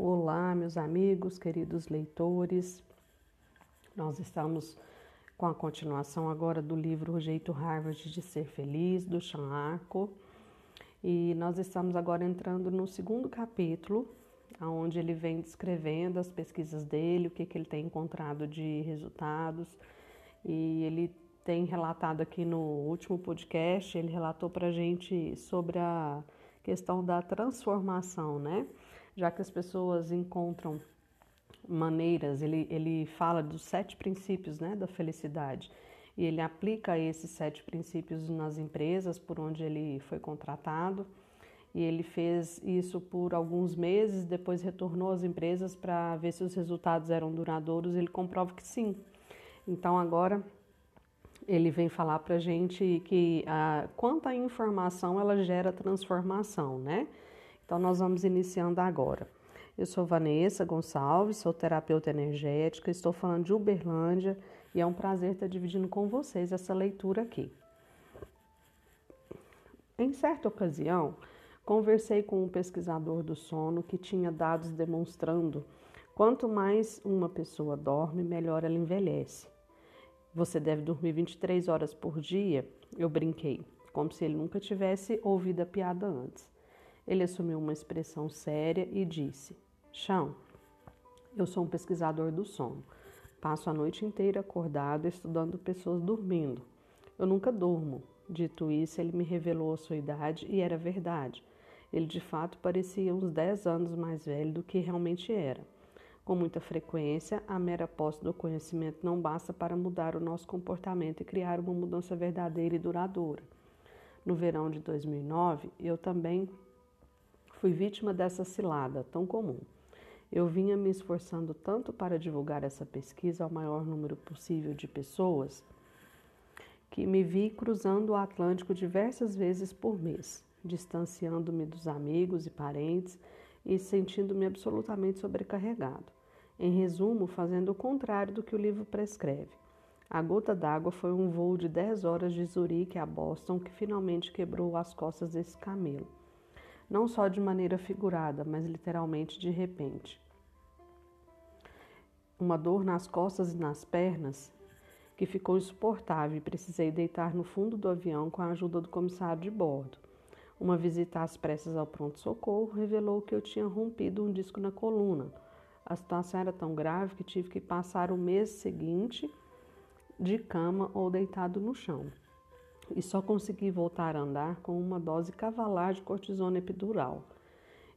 Olá, meus amigos, queridos leitores. Nós estamos com a continuação agora do livro O Jeito Harvard de Ser Feliz, do Sean Arco. E nós estamos agora entrando no segundo capítulo, onde ele vem descrevendo as pesquisas dele, o que, que ele tem encontrado de resultados. E ele tem relatado aqui no último podcast, ele relatou para gente sobre a questão da transformação, né? Já que as pessoas encontram maneiras, ele, ele fala dos sete princípios né, da felicidade e ele aplica esses sete princípios nas empresas por onde ele foi contratado e ele fez isso por alguns meses, depois retornou às empresas para ver se os resultados eram duradouros. Ele comprova que sim. Então agora ele vem falar para gente que a, quanto a informação ela gera transformação, né? Então, nós vamos iniciando agora. Eu sou Vanessa Gonçalves, sou terapeuta energética, estou falando de Uberlândia e é um prazer estar dividindo com vocês essa leitura aqui. Em certa ocasião, conversei com um pesquisador do sono que tinha dados demonstrando quanto mais uma pessoa dorme, melhor ela envelhece. Você deve dormir 23 horas por dia? Eu brinquei, como se ele nunca tivesse ouvido a piada antes. Ele assumiu uma expressão séria e disse: Chão, eu sou um pesquisador do sono. Passo a noite inteira acordado estudando pessoas dormindo. Eu nunca durmo. Dito isso, ele me revelou a sua idade e era verdade. Ele de fato parecia uns 10 anos mais velho do que realmente era. Com muita frequência, a mera posse do conhecimento não basta para mudar o nosso comportamento e criar uma mudança verdadeira e duradoura. No verão de 2009, eu também Fui vítima dessa cilada tão comum. Eu vinha me esforçando tanto para divulgar essa pesquisa ao maior número possível de pessoas que me vi cruzando o Atlântico diversas vezes por mês, distanciando-me dos amigos e parentes e sentindo-me absolutamente sobrecarregado. Em resumo, fazendo o contrário do que o livro prescreve. A gota d'água foi um voo de 10 horas de Zurique a Boston que finalmente quebrou as costas desse camelo não só de maneira figurada, mas literalmente de repente. Uma dor nas costas e nas pernas que ficou insuportável e precisei deitar no fundo do avião com a ajuda do comissário de bordo. Uma visita às pressas ao pronto-socorro revelou que eu tinha rompido um disco na coluna. A situação era tão grave que tive que passar o mês seguinte de cama ou deitado no chão e só consegui voltar a andar com uma dose cavalar de cortisona epidural.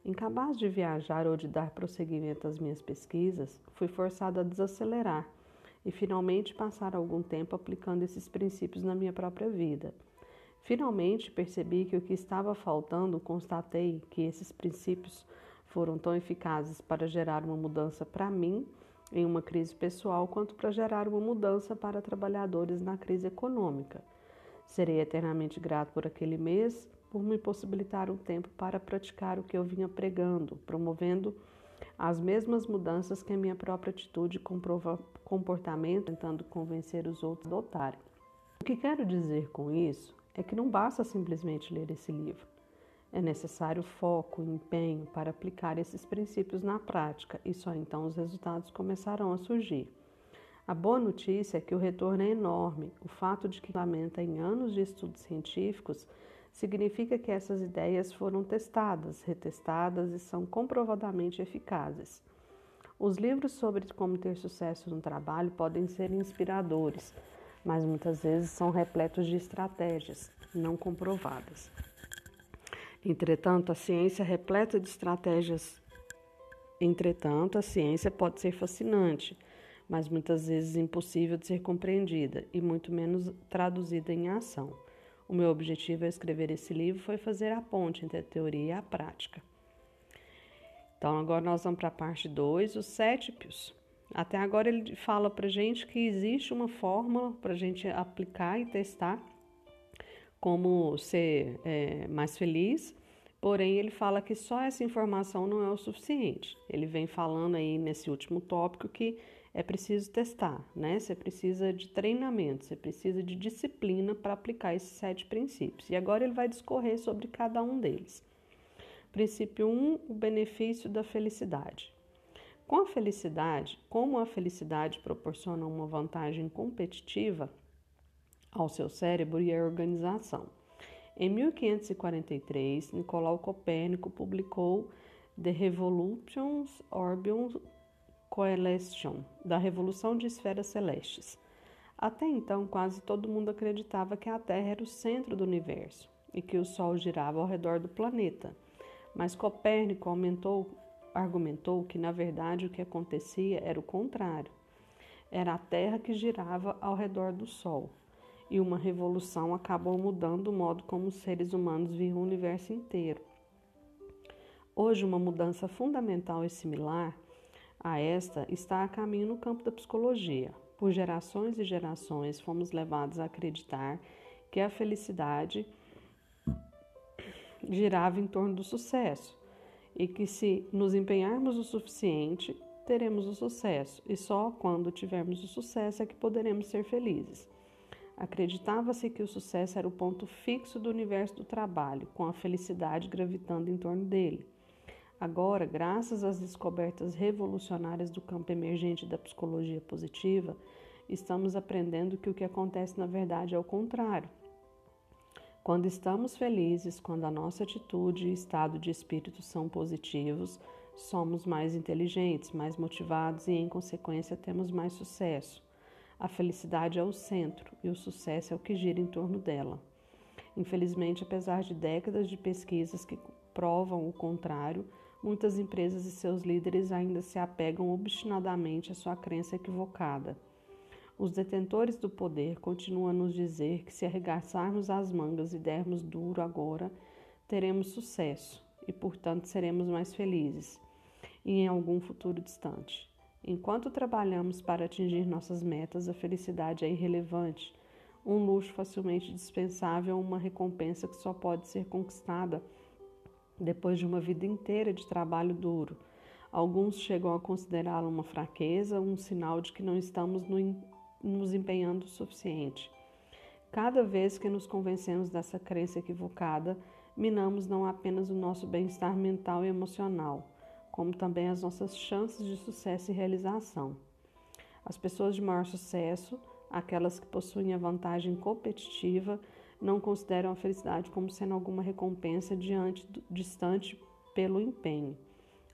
Incapaz de viajar ou de dar prosseguimento às minhas pesquisas, fui forçada a desacelerar e finalmente passar algum tempo aplicando esses princípios na minha própria vida. Finalmente percebi que o que estava faltando, constatei que esses princípios foram tão eficazes para gerar uma mudança para mim em uma crise pessoal, quanto para gerar uma mudança para trabalhadores na crise econômica. Serei eternamente grato por aquele mês, por me possibilitar um tempo para praticar o que eu vinha pregando, promovendo as mesmas mudanças que a minha própria atitude comprova comportamento, tentando convencer os outros a adotarem. O que quero dizer com isso é que não basta simplesmente ler esse livro. É necessário foco, empenho para aplicar esses princípios na prática e só então os resultados começarão a surgir. A boa notícia é que o retorno é enorme. O fato de que lamenta em anos de estudos científicos significa que essas ideias foram testadas, retestadas e são comprovadamente eficazes. Os livros sobre como ter sucesso no trabalho podem ser inspiradores, mas muitas vezes são repletos de estratégias não comprovadas. Entretanto, a ciência é repleta de estratégias. Entretanto, a ciência pode ser fascinante mas muitas vezes impossível de ser compreendida e muito menos traduzida em ação. O meu objetivo ao escrever esse livro foi fazer a ponte entre a teoria e a prática. Então, agora nós vamos para a parte 2, os sete pios. Até agora ele fala para gente que existe uma fórmula para a gente aplicar e testar como ser é, mais feliz, porém ele fala que só essa informação não é o suficiente. Ele vem falando aí nesse último tópico que é preciso testar, né? Você precisa de treinamento, você precisa de disciplina para aplicar esses sete princípios. E agora ele vai discorrer sobre cada um deles. Princípio 1: o benefício da felicidade. Com a felicidade, como a felicidade proporciona uma vantagem competitiva ao seu cérebro e à organização. Em 1543, Nicolau Copérnico publicou The Revolutions Orbium Coelestion, da Revolução de Esferas Celestes. Até então, quase todo mundo acreditava que a Terra era o centro do universo e que o Sol girava ao redor do planeta. Mas Copérnico aumentou, argumentou que, na verdade, o que acontecia era o contrário. Era a Terra que girava ao redor do Sol. E uma revolução acabou mudando o modo como os seres humanos viam o universo inteiro. Hoje, uma mudança fundamental e similar a esta está a caminho no campo da psicologia. Por gerações e gerações, fomos levados a acreditar que a felicidade girava em torno do sucesso e que se nos empenharmos o suficiente, teremos o sucesso e só quando tivermos o sucesso é que poderemos ser felizes. Acreditava-se que o sucesso era o ponto fixo do universo do trabalho, com a felicidade gravitando em torno dele. Agora, graças às descobertas revolucionárias do campo emergente da psicologia positiva, estamos aprendendo que o que acontece na verdade é o contrário. Quando estamos felizes, quando a nossa atitude e estado de espírito são positivos, somos mais inteligentes, mais motivados e, em consequência, temos mais sucesso. A felicidade é o centro e o sucesso é o que gira em torno dela. Infelizmente, apesar de décadas de pesquisas que provam o contrário, muitas empresas e seus líderes ainda se apegam obstinadamente à sua crença equivocada. Os detentores do poder continuam a nos dizer que se arregaçarmos as mangas e dermos duro agora, teremos sucesso e, portanto, seremos mais felizes e em algum futuro distante. Enquanto trabalhamos para atingir nossas metas, a felicidade é irrelevante, um luxo facilmente dispensável, uma recompensa que só pode ser conquistada depois de uma vida inteira de trabalho duro. Alguns chegam a considerá-la uma fraqueza, um sinal de que não estamos no, nos empenhando o suficiente. Cada vez que nos convencemos dessa crença equivocada, minamos não apenas o nosso bem-estar mental e emocional, como também as nossas chances de sucesso e realização. As pessoas de maior sucesso, aquelas que possuem a vantagem competitiva, não consideram a felicidade como sendo alguma recompensa diante distante pelo empenho.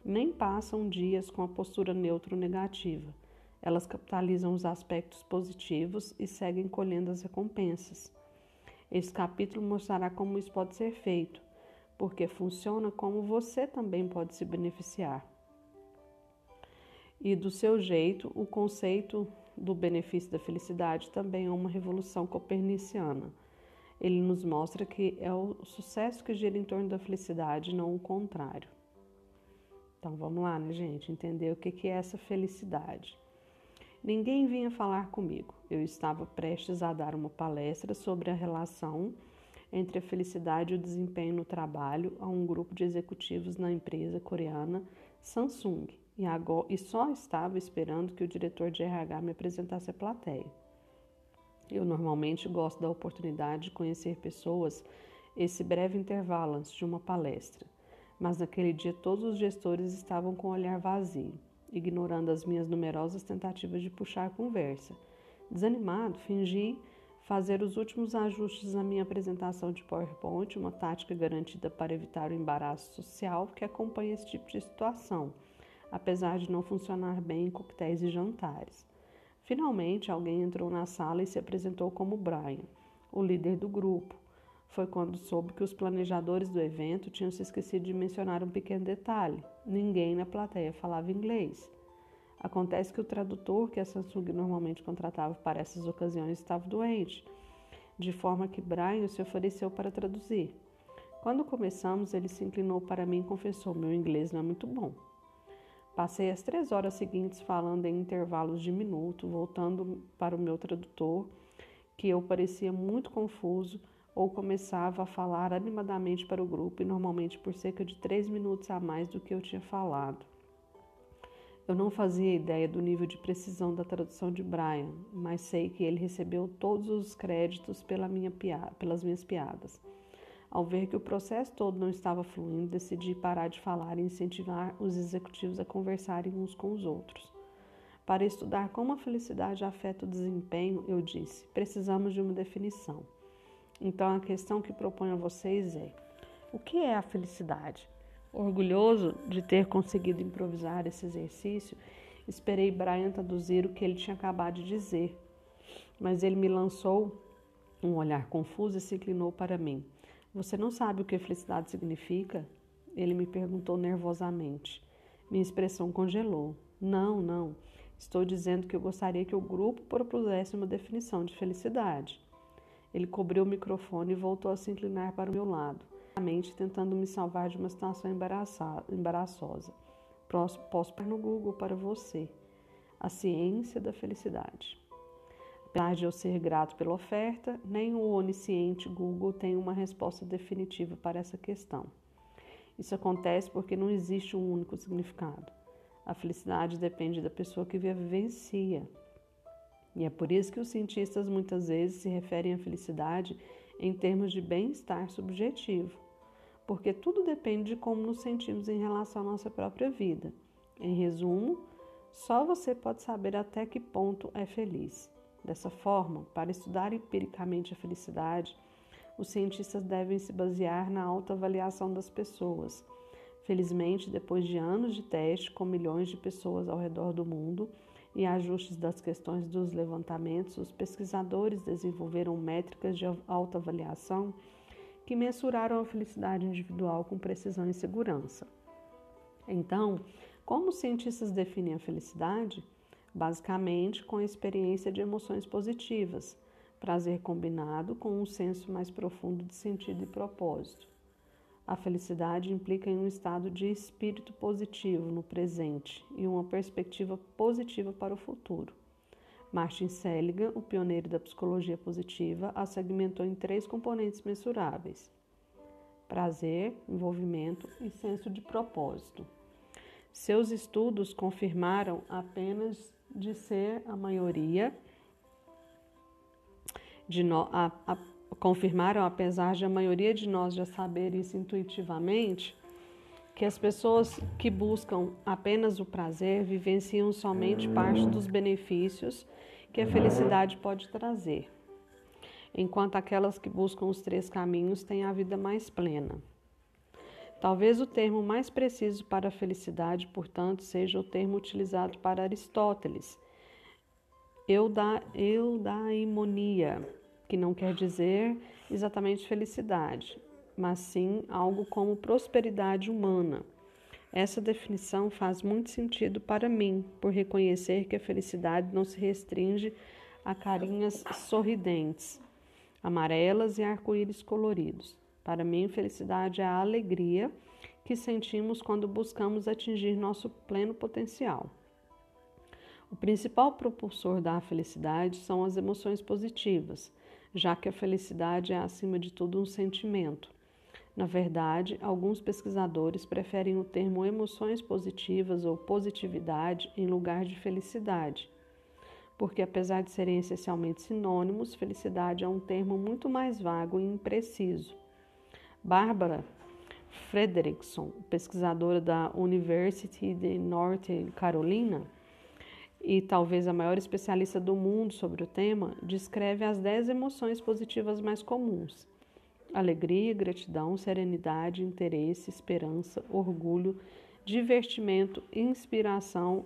Nem passam dias com a postura neutro negativa. Elas capitalizam os aspectos positivos e seguem colhendo as recompensas. Esse capítulo mostrará como isso pode ser feito, porque funciona como você também pode se beneficiar. E do seu jeito, o conceito do benefício da felicidade também é uma revolução coperniciana ele nos mostra que é o sucesso que gira em torno da felicidade, não o contrário. Então vamos lá, né, gente? Entender o que é essa felicidade. Ninguém vinha falar comigo. Eu estava prestes a dar uma palestra sobre a relação entre a felicidade e o desempenho no trabalho a um grupo de executivos na empresa coreana Samsung e, agora, e só estava esperando que o diretor de RH me apresentasse a plateia. Eu normalmente gosto da oportunidade de conhecer pessoas esse breve intervalo antes de uma palestra, mas naquele dia todos os gestores estavam com o olhar vazio, ignorando as minhas numerosas tentativas de puxar a conversa. Desanimado, fingi fazer os últimos ajustes na minha apresentação de PowerPoint, uma tática garantida para evitar o embaraço social que acompanha esse tipo de situação, apesar de não funcionar bem em coquetéis e jantares. Finalmente, alguém entrou na sala e se apresentou como Brian, o líder do grupo. Foi quando soube que os planejadores do evento tinham se esquecido de mencionar um pequeno detalhe: ninguém na plateia falava inglês. Acontece que o tradutor que a Samsung normalmente contratava para essas ocasiões estava doente, de forma que Brian se ofereceu para traduzir. Quando começamos, ele se inclinou para mim e confessou: Meu inglês não é muito bom. Passei as três horas seguintes falando em intervalos de minuto, voltando para o meu tradutor, que eu parecia muito confuso ou começava a falar animadamente para o grupo e normalmente por cerca de três minutos a mais do que eu tinha falado. Eu não fazia ideia do nível de precisão da tradução de Brian, mas sei que ele recebeu todos os créditos pela minha pelas minhas piadas. Ao ver que o processo todo não estava fluindo, decidi parar de falar e incentivar os executivos a conversarem uns com os outros. Para estudar como a felicidade afeta o desempenho, eu disse: precisamos de uma definição. Então a questão que proponho a vocês é: o que é a felicidade? Orgulhoso de ter conseguido improvisar esse exercício, esperei Brian traduzir o que ele tinha acabado de dizer, mas ele me lançou um olhar confuso e se inclinou para mim. Você não sabe o que felicidade significa? Ele me perguntou nervosamente. Minha expressão congelou. Não, não. Estou dizendo que eu gostaria que o grupo propusesse uma definição de felicidade. Ele cobriu o microfone e voltou a se inclinar para o meu lado, tentando me salvar de uma situação embaraçosa. Posso pôr no Google para você. A ciência da felicidade. Apesar de eu ser grato pela oferta, nem o onisciente Google tem uma resposta definitiva para essa questão. Isso acontece porque não existe um único significado. A felicidade depende da pessoa que a vivencia. E é por isso que os cientistas muitas vezes se referem à felicidade em termos de bem-estar subjetivo, porque tudo depende de como nos sentimos em relação à nossa própria vida. Em resumo, só você pode saber até que ponto é feliz. Dessa forma, para estudar empiricamente a felicidade, os cientistas devem se basear na autoavaliação das pessoas. Felizmente, depois de anos de teste com milhões de pessoas ao redor do mundo e ajustes das questões dos levantamentos, os pesquisadores desenvolveram métricas de autoavaliação que mensuraram a felicidade individual com precisão e segurança. Então, como os cientistas definem a felicidade? Basicamente com a experiência de emoções positivas, prazer combinado com um senso mais profundo de sentido e propósito. A felicidade implica em um estado de espírito positivo no presente e uma perspectiva positiva para o futuro. Martin Seligman, o pioneiro da psicologia positiva, a segmentou em três componentes mensuráveis: prazer, envolvimento e senso de propósito. Seus estudos confirmaram apenas de ser a maioria de nós, a, a, confirmaram, apesar de a maioria de nós já saber isso intuitivamente, que as pessoas que buscam apenas o prazer vivenciam somente parte dos benefícios que a felicidade pode trazer, enquanto aquelas que buscam os três caminhos têm a vida mais plena. Talvez o termo mais preciso para a felicidade, portanto, seja o termo utilizado para Aristóteles, euda, eudaimonia, que não quer dizer exatamente felicidade, mas sim algo como prosperidade humana. Essa definição faz muito sentido para mim, por reconhecer que a felicidade não se restringe a carinhas sorridentes, amarelas e arco-íris coloridos. Para mim, felicidade é a alegria que sentimos quando buscamos atingir nosso pleno potencial. O principal propulsor da felicidade são as emoções positivas, já que a felicidade é, acima de tudo, um sentimento. Na verdade, alguns pesquisadores preferem o termo emoções positivas ou positividade em lugar de felicidade, porque, apesar de serem essencialmente sinônimos, felicidade é um termo muito mais vago e impreciso. Barbara Frederickson, pesquisadora da University de North Carolina e talvez a maior especialista do mundo sobre o tema, descreve as 10 emoções positivas mais comuns: alegria, gratidão, serenidade, interesse, esperança, orgulho, divertimento, inspiração,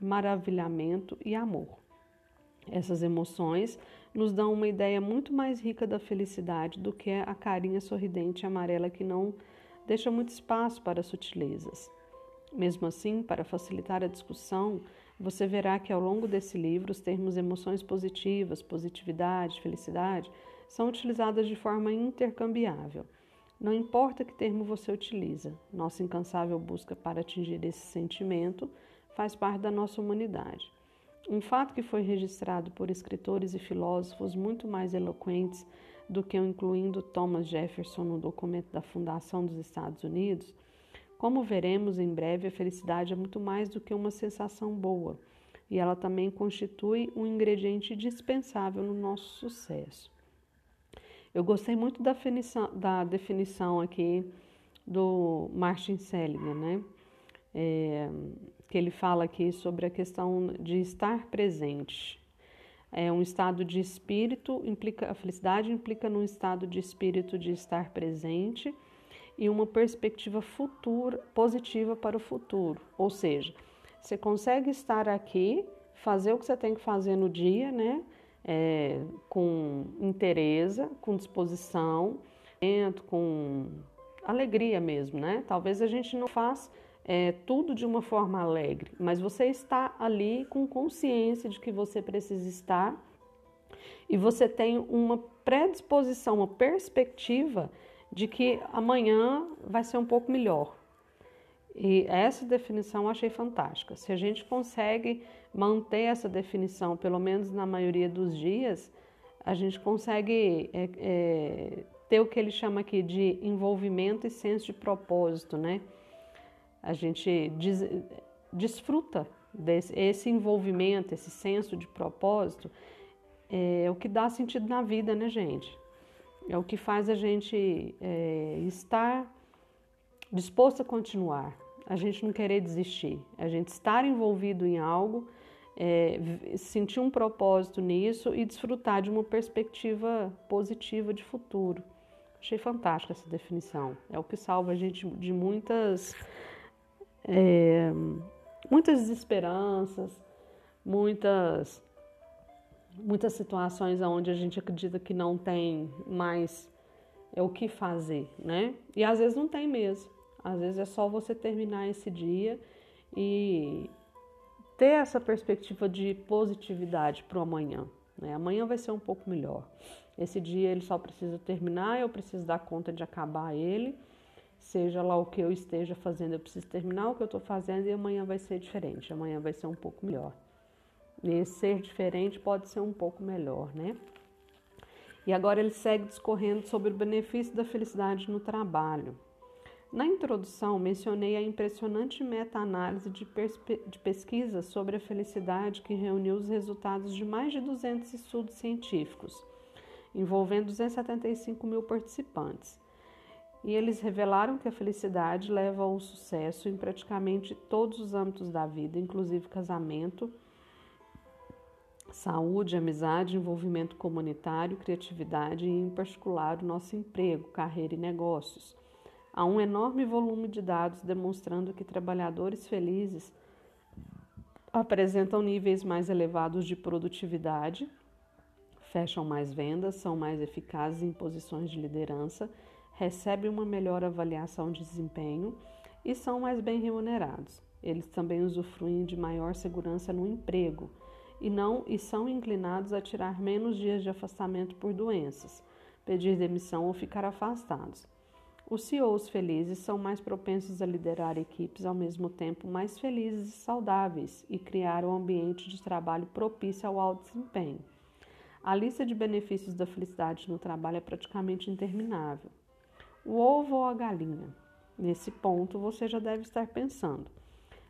maravilhamento e amor. Essas emoções nos dão uma ideia muito mais rica da felicidade do que a carinha sorridente e amarela que não deixa muito espaço para sutilezas. Mesmo assim, para facilitar a discussão, você verá que ao longo desse livro os termos emoções positivas, positividade, felicidade são utilizados de forma intercambiável. Não importa que termo você utiliza, nossa incansável busca para atingir esse sentimento faz parte da nossa humanidade. Um fato que foi registrado por escritores e filósofos muito mais eloquentes do que o incluindo Thomas Jefferson no documento da fundação dos Estados Unidos, como veremos em breve, a felicidade é muito mais do que uma sensação boa, e ela também constitui um ingrediente dispensável no nosso sucesso. Eu gostei muito da definição, da definição aqui do Martin Seligman, né? É, que ele fala aqui sobre a questão de estar presente. É um estado de espírito, implica, a felicidade implica num estado de espírito de estar presente e uma perspectiva futura, positiva para o futuro. Ou seja, você consegue estar aqui, fazer o que você tem que fazer no dia, né? É, com interesse, com disposição, com alegria mesmo, né? Talvez a gente não faça é, tudo de uma forma alegre, mas você está ali com consciência de que você precisa estar e você tem uma predisposição, uma perspectiva de que amanhã vai ser um pouco melhor. E essa definição eu achei fantástica. Se a gente consegue manter essa definição, pelo menos na maioria dos dias, a gente consegue é, é, ter o que ele chama aqui de envolvimento e senso de propósito, né? A gente des, desfruta desse esse envolvimento, esse senso de propósito, é, é o que dá sentido na vida, né, gente? É o que faz a gente é, estar disposto a continuar, a gente não querer desistir, a gente estar envolvido em algo, é, sentir um propósito nisso e desfrutar de uma perspectiva positiva de futuro. Achei fantástica essa definição. É o que salva a gente de muitas, é, muitas desesperanças, muitas, muitas situações onde a gente acredita que não tem mais é o que fazer, né? E às vezes não tem mesmo. Às vezes é só você terminar esse dia e ter essa perspectiva de positividade para o amanhã. Né? Amanhã vai ser um pouco melhor. Esse dia ele só precisa terminar, eu preciso dar conta de acabar ele. Seja lá o que eu esteja fazendo, eu preciso terminar o que eu estou fazendo e amanhã vai ser diferente. Amanhã vai ser um pouco melhor. E ser diferente pode ser um pouco melhor, né? E agora ele segue discorrendo sobre o benefício da felicidade no trabalho. Na introdução, mencionei a impressionante meta-análise de, de pesquisa sobre a felicidade que reuniu os resultados de mais de 200 estudos científicos envolvendo 275 mil participantes. E eles revelaram que a felicidade leva ao sucesso em praticamente todos os âmbitos da vida, inclusive casamento, saúde, amizade, envolvimento comunitário, criatividade e, em particular, o nosso emprego, carreira e negócios. Há um enorme volume de dados demonstrando que trabalhadores felizes apresentam níveis mais elevados de produtividade fecham mais vendas, são mais eficazes em posições de liderança, recebem uma melhor avaliação de desempenho e são mais bem remunerados. Eles também usufruem de maior segurança no emprego e não e são inclinados a tirar menos dias de afastamento por doenças, pedir demissão ou ficar afastados. Os CEOs felizes são mais propensos a liderar equipes ao mesmo tempo mais felizes e saudáveis e criar um ambiente de trabalho propício ao alto desempenho. A lista de benefícios da felicidade no trabalho é praticamente interminável. O ovo ou a galinha? Nesse ponto, você já deve estar pensando.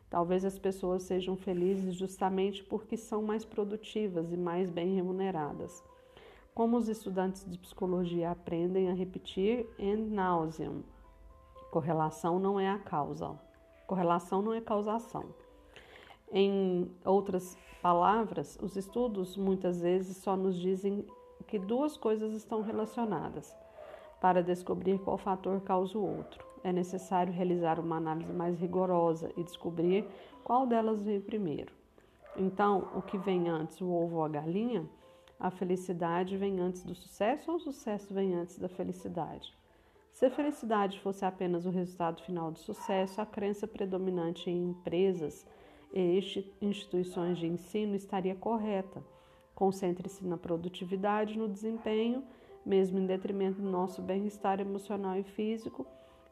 Talvez as pessoas sejam felizes justamente porque são mais produtivas e mais bem remuneradas. Como os estudantes de psicologia aprendem a repetir and nauseam. Correlação não é a causa. Correlação não é causação. Em outras palavras, os estudos muitas vezes só nos dizem que duas coisas estão relacionadas. Para descobrir qual fator causa o outro, é necessário realizar uma análise mais rigorosa e descobrir qual delas veio primeiro. Então, o que vem antes, o ovo ou a galinha? A felicidade vem antes do sucesso ou o sucesso vem antes da felicidade? Se a felicidade fosse apenas o resultado final do sucesso, a crença predominante em empresas e instituições de ensino estaria correta. Concentre-se na produtividade, no desempenho, mesmo em detrimento do nosso bem-estar emocional e físico,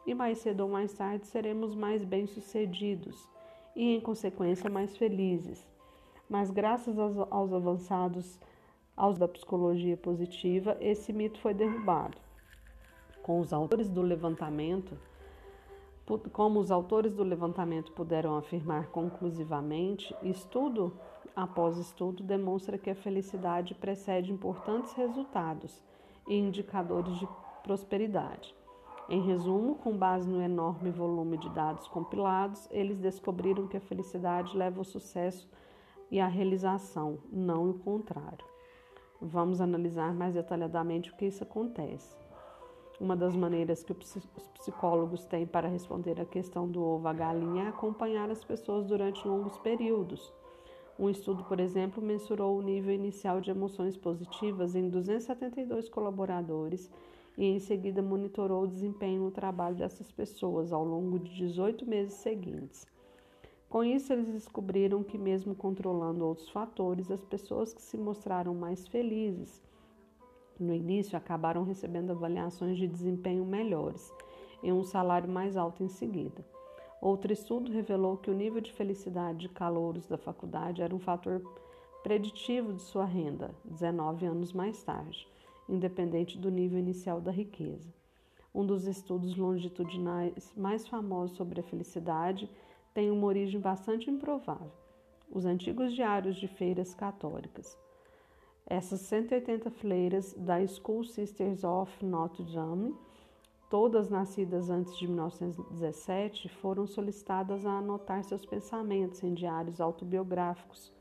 e mais cedo ou mais tarde seremos mais bem-sucedidos e, em consequência, mais felizes. Mas, graças aos, aos avançados aos da psicologia positiva, esse mito foi derrubado. Com os autores do levantamento, como os autores do levantamento puderam afirmar conclusivamente, estudo após estudo demonstra que a felicidade precede importantes resultados e indicadores de prosperidade. Em resumo, com base no enorme volume de dados compilados, eles descobriram que a felicidade leva ao sucesso e à realização, não o contrário. Vamos analisar mais detalhadamente o que isso acontece. Uma das maneiras que os psicólogos têm para responder à questão do ovo à galinha é acompanhar as pessoas durante longos períodos. Um estudo, por exemplo, mensurou o nível inicial de emoções positivas em 272 colaboradores e em seguida monitorou o desempenho no trabalho dessas pessoas ao longo de 18 meses seguintes. Com isso, eles descobriram que, mesmo controlando outros fatores, as pessoas que se mostraram mais felizes no início acabaram recebendo avaliações de desempenho melhores e um salário mais alto em seguida. Outro estudo revelou que o nível de felicidade de calouros da faculdade era um fator preditivo de sua renda 19 anos mais tarde, independente do nível inicial da riqueza. Um dos estudos longitudinais mais famosos sobre a felicidade tem uma origem bastante improvável: os antigos diários de feiras católicas. Essas 180 fleiras da School Sisters of Notre Dame, todas nascidas antes de 1917, foram solicitadas a anotar seus pensamentos em diários autobiográficos.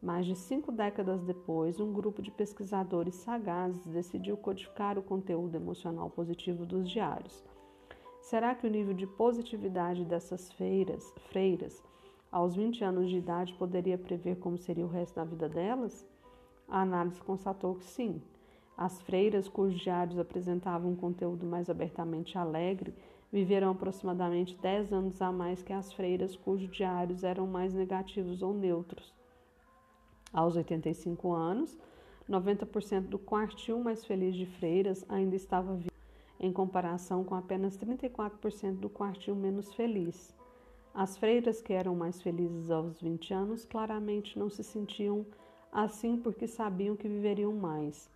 Mais de cinco décadas depois, um grupo de pesquisadores sagazes decidiu codificar o conteúdo emocional positivo dos diários. Será que o nível de positividade dessas feiras, freiras aos 20 anos de idade poderia prever como seria o resto da vida delas? A análise constatou que sim. As freiras cujos diários apresentavam um conteúdo mais abertamente alegre viveram aproximadamente 10 anos a mais que as freiras cujos diários eram mais negativos ou neutros. Aos 85 anos, 90% do quartil mais feliz de freiras ainda estava vivo em comparação com apenas 34% do quartil menos feliz. As freiras que eram mais felizes aos 20 anos claramente não se sentiam assim porque sabiam que viveriam mais.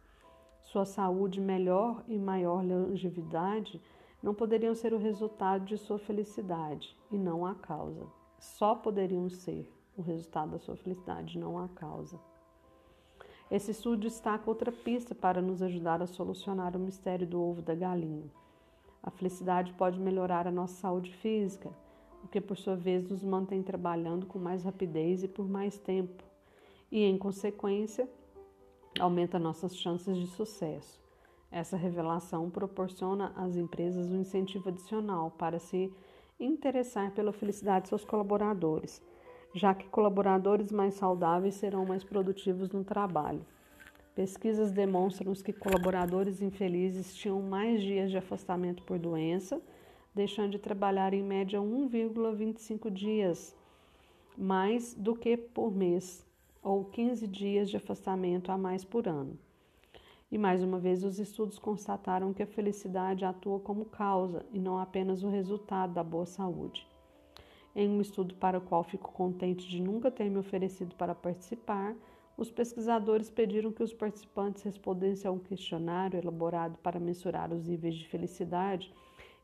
Sua saúde melhor e maior longevidade não poderiam ser o resultado de sua felicidade e não a causa. Só poderiam ser o resultado da sua felicidade, não a causa. Esse estudo destaca outra pista para nos ajudar a solucionar o mistério do ovo da galinha. A felicidade pode melhorar a nossa saúde física, o que por sua vez nos mantém trabalhando com mais rapidez e por mais tempo, e em consequência, aumenta nossas chances de sucesso. Essa revelação proporciona às empresas um incentivo adicional para se interessar pela felicidade de seus colaboradores já que colaboradores mais saudáveis serão mais produtivos no trabalho. Pesquisas demonstram que colaboradores infelizes tinham mais dias de afastamento por doença, deixando de trabalhar em média 1,25 dias mais do que por mês, ou 15 dias de afastamento a mais por ano. E mais uma vez, os estudos constataram que a felicidade atua como causa e não apenas o resultado da boa saúde. Em um estudo para o qual fico contente de nunca ter me oferecido para participar, os pesquisadores pediram que os participantes respondessem a um questionário elaborado para mensurar os níveis de felicidade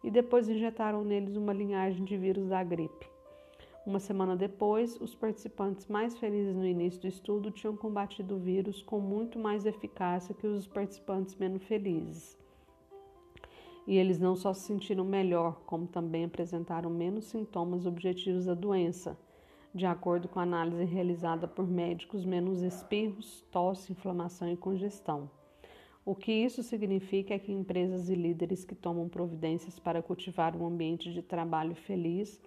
e depois injetaram neles uma linhagem de vírus da gripe. Uma semana depois, os participantes mais felizes no início do estudo tinham combatido o vírus com muito mais eficácia que os participantes menos felizes e eles não só se sentiram melhor, como também apresentaram menos sintomas objetivos da doença, de acordo com a análise realizada por médicos, menos espirros, tosse, inflamação e congestão. O que isso significa é que empresas e líderes que tomam providências para cultivar um ambiente de trabalho feliz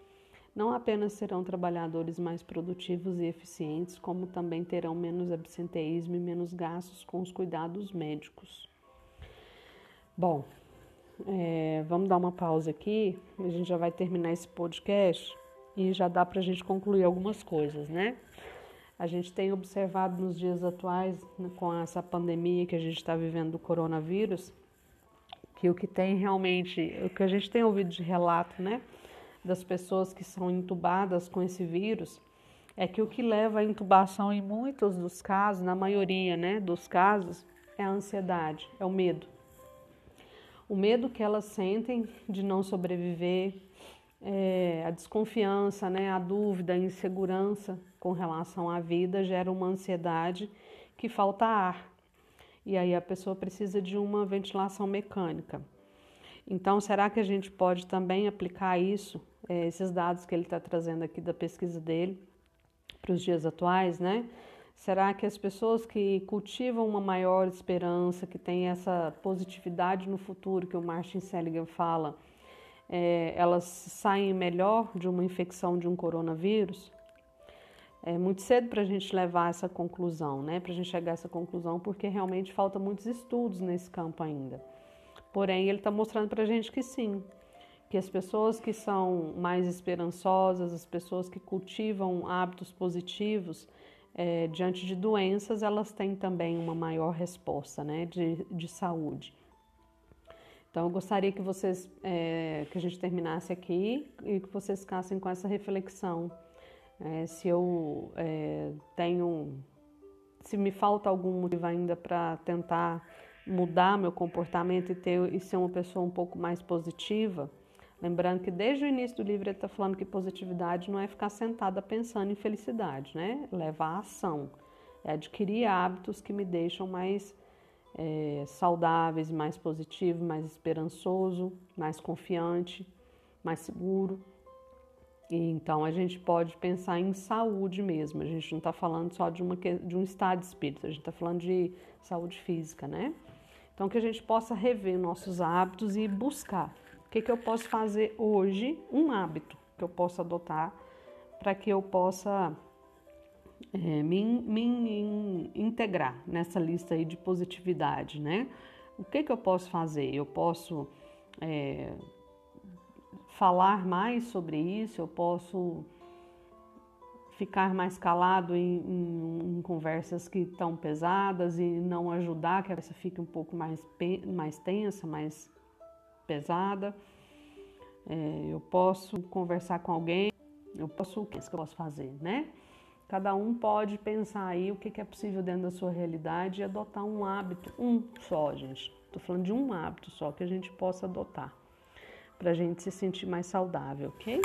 não apenas serão trabalhadores mais produtivos e eficientes, como também terão menos absenteísmo e menos gastos com os cuidados médicos. Bom, é, vamos dar uma pausa aqui, a gente já vai terminar esse podcast e já dá para a gente concluir algumas coisas, né? A gente tem observado nos dias atuais, né, com essa pandemia que a gente está vivendo do coronavírus, que o que tem realmente, o que a gente tem ouvido de relato, né, das pessoas que são entubadas com esse vírus, é que o que leva à intubação em muitos dos casos, na maioria, né, dos casos, é a ansiedade, é o medo o medo que elas sentem de não sobreviver, é, a desconfiança, né, a dúvida, a insegurança com relação à vida gera uma ansiedade que falta ar. e aí a pessoa precisa de uma ventilação mecânica. Então, será que a gente pode também aplicar isso, é, esses dados que ele está trazendo aqui da pesquisa dele, para os dias atuais, né? Será que as pessoas que cultivam uma maior esperança, que têm essa positividade no futuro que o Martin Seligman fala, é, elas saem melhor de uma infecção de um coronavírus? É muito cedo para a gente levar essa conclusão, né? Para a gente chegar a essa conclusão, porque realmente falta muitos estudos nesse campo ainda. Porém, ele está mostrando para a gente que sim, que as pessoas que são mais esperançosas, as pessoas que cultivam hábitos positivos é, diante de doenças, elas têm também uma maior resposta né, de, de saúde. Então, eu gostaria que vocês, é, que a gente terminasse aqui e que vocês ficassem com essa reflexão. É, se eu é, tenho, se me falta algum motivo ainda para tentar mudar meu comportamento e, ter, e ser uma pessoa um pouco mais positiva. Lembrando que desde o início do livro ele está falando que positividade não é ficar sentada pensando em felicidade, né? Leva a ação, é adquirir hábitos que me deixam mais é, saudáveis, mais positivo, mais esperançoso, mais confiante, mais seguro. E então a gente pode pensar em saúde mesmo. A gente não está falando só de, uma, de um estado de espírito, a gente está falando de saúde física, né? Então, que a gente possa rever nossos hábitos e buscar o que, que eu posso fazer hoje, um hábito que eu possa adotar para que eu possa é, me, me, integrar nessa lista aí de positividade, né? O que, que eu posso fazer? Eu posso é, falar mais sobre isso, eu posso ficar mais calado em, em, em conversas que estão pesadas e não ajudar que a conversa fique um pouco mais, mais tensa, mais pesada. É, eu posso conversar com alguém, eu posso, o que, que eu posso fazer, né? Cada um pode pensar aí o que, que é possível dentro da sua realidade e adotar um hábito, um só, gente. Estou falando de um hábito só que a gente possa adotar para a gente se sentir mais saudável, ok?